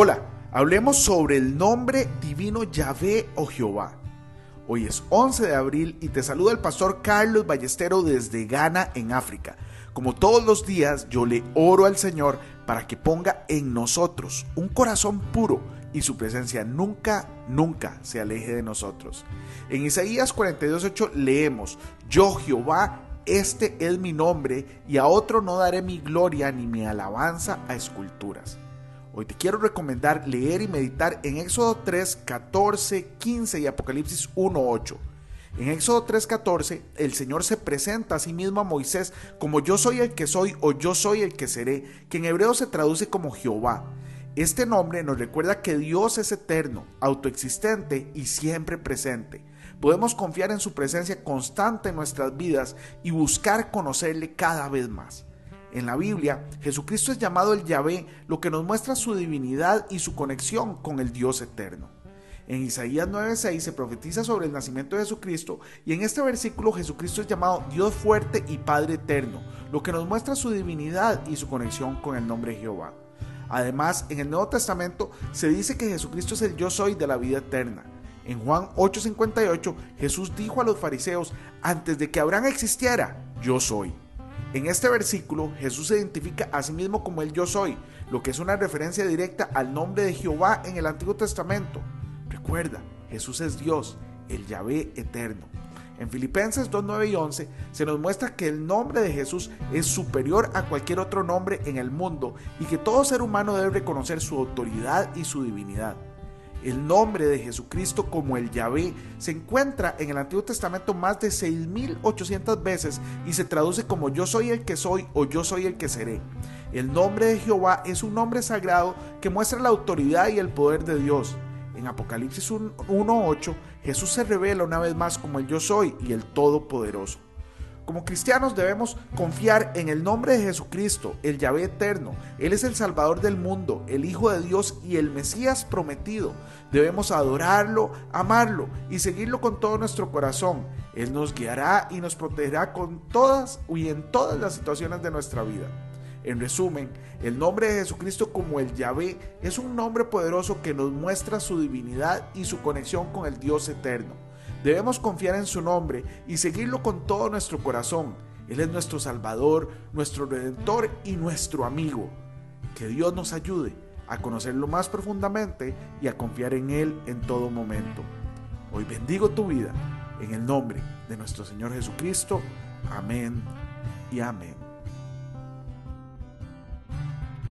Hola, hablemos sobre el nombre divino Yahvé o Jehová. Hoy es 11 de abril y te saluda el pastor Carlos Ballestero desde Ghana, en África. Como todos los días, yo le oro al Señor para que ponga en nosotros un corazón puro y su presencia nunca, nunca se aleje de nosotros. En Isaías 42.8 leemos, Yo Jehová, este es mi nombre, y a otro no daré mi gloria ni mi alabanza a esculturas. Hoy te quiero recomendar leer y meditar en Éxodo 3, 14, 15 y Apocalipsis 1, 8. En Éxodo 3:14, el Señor se presenta a sí mismo a Moisés como yo soy el que soy o yo soy el que seré, que en hebreo se traduce como Jehová. Este nombre nos recuerda que Dios es eterno, autoexistente y siempre presente. Podemos confiar en su presencia constante en nuestras vidas y buscar conocerle cada vez más. En la Biblia, Jesucristo es llamado el Yahvé, lo que nos muestra su divinidad y su conexión con el Dios eterno. En Isaías 9:6 se profetiza sobre el nacimiento de Jesucristo y en este versículo Jesucristo es llamado Dios fuerte y Padre eterno, lo que nos muestra su divinidad y su conexión con el nombre Jehová. Además, en el Nuevo Testamento se dice que Jesucristo es el yo soy de la vida eterna. En Juan 8:58 Jesús dijo a los fariseos, antes de que Abraham existiera, yo soy. En este versículo Jesús se identifica a sí mismo como el yo soy, lo que es una referencia directa al nombre de Jehová en el Antiguo Testamento. Recuerda, Jesús es Dios, el Yahvé eterno. En Filipenses 2, 9 y 11 se nos muestra que el nombre de Jesús es superior a cualquier otro nombre en el mundo y que todo ser humano debe reconocer su autoridad y su divinidad. El nombre de Jesucristo como el Yahvé se encuentra en el Antiguo Testamento más de 6.800 veces y se traduce como yo soy el que soy o yo soy el que seré. El nombre de Jehová es un nombre sagrado que muestra la autoridad y el poder de Dios. En Apocalipsis 1.8 Jesús se revela una vez más como el yo soy y el Todopoderoso. Como cristianos debemos confiar en el nombre de Jesucristo, el Yahvé eterno. Él es el Salvador del mundo, el Hijo de Dios y el Mesías prometido. Debemos adorarlo, amarlo y seguirlo con todo nuestro corazón. Él nos guiará y nos protegerá con todas y en todas las situaciones de nuestra vida. En resumen, el nombre de Jesucristo como el Yahvé es un nombre poderoso que nos muestra su divinidad y su conexión con el Dios eterno. Debemos confiar en su nombre y seguirlo con todo nuestro corazón. Él es nuestro Salvador, nuestro Redentor y nuestro amigo. Que Dios nos ayude a conocerlo más profundamente y a confiar en Él en todo momento. Hoy bendigo tu vida en el nombre de nuestro Señor Jesucristo. Amén y amén.